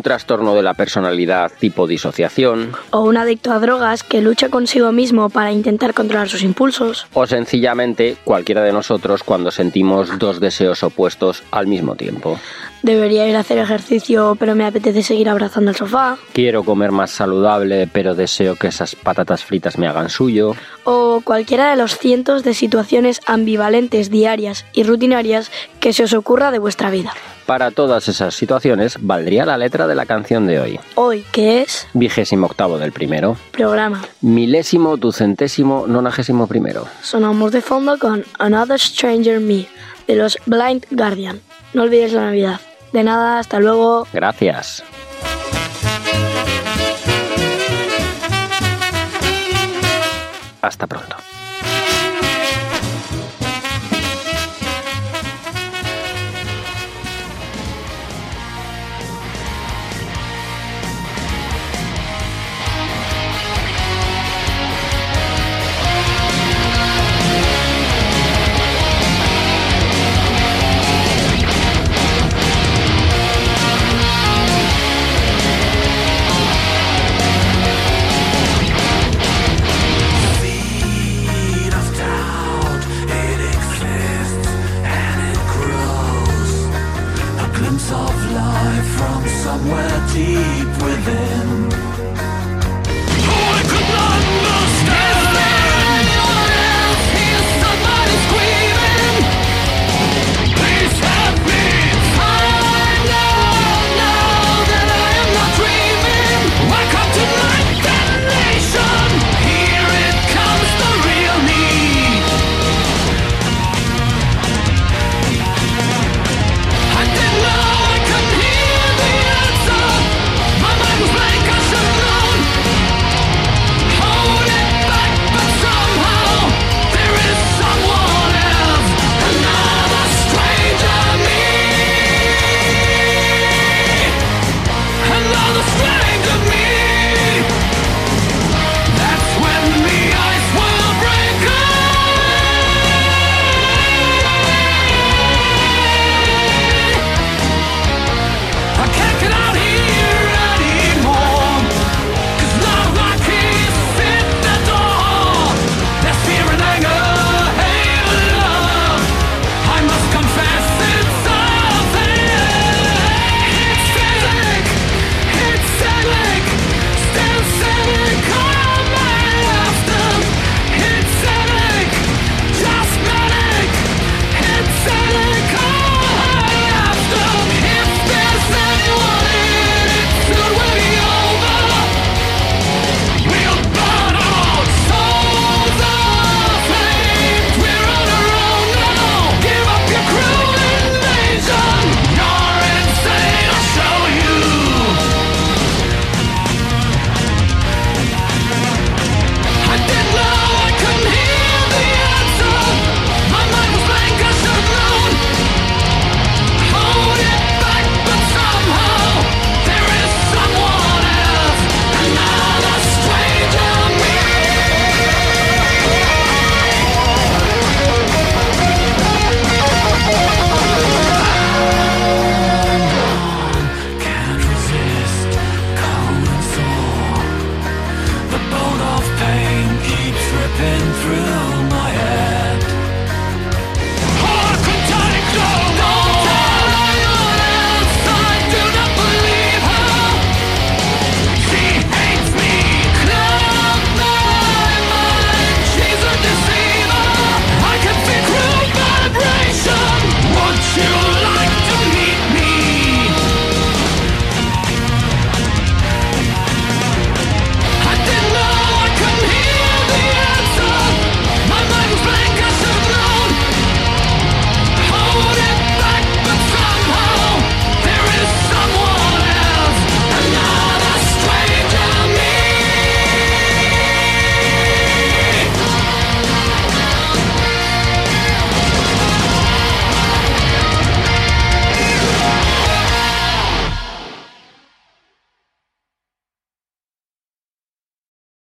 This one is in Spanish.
un trastorno de la personalidad tipo disociación, O un adicto a drogas que lucha consigo mismo para intentar controlar sus impulsos. o sencillamente cualquiera de nosotros cuando sentimos dos deseos opuestos al mismo tiempo. Debería ir a hacer ejercicio, pero me apetece seguir abrazando el sofá. Quiero comer más saludable, pero deseo que esas patatas fritas me hagan suyo. O cualquiera de los cientos de situaciones ambivalentes diarias y rutinarias que se os ocurra de vuestra vida. Para todas esas situaciones valdría la letra de la canción de hoy. Hoy, que es Vigésimo octavo del primero. programa. Milésimo, ducentésimo, nonagésimo primero. Sonamos de fondo con Another Stranger Me de los Blind Guardian. No olvides la Navidad. De nada, hasta luego. Gracias. Hasta pronto.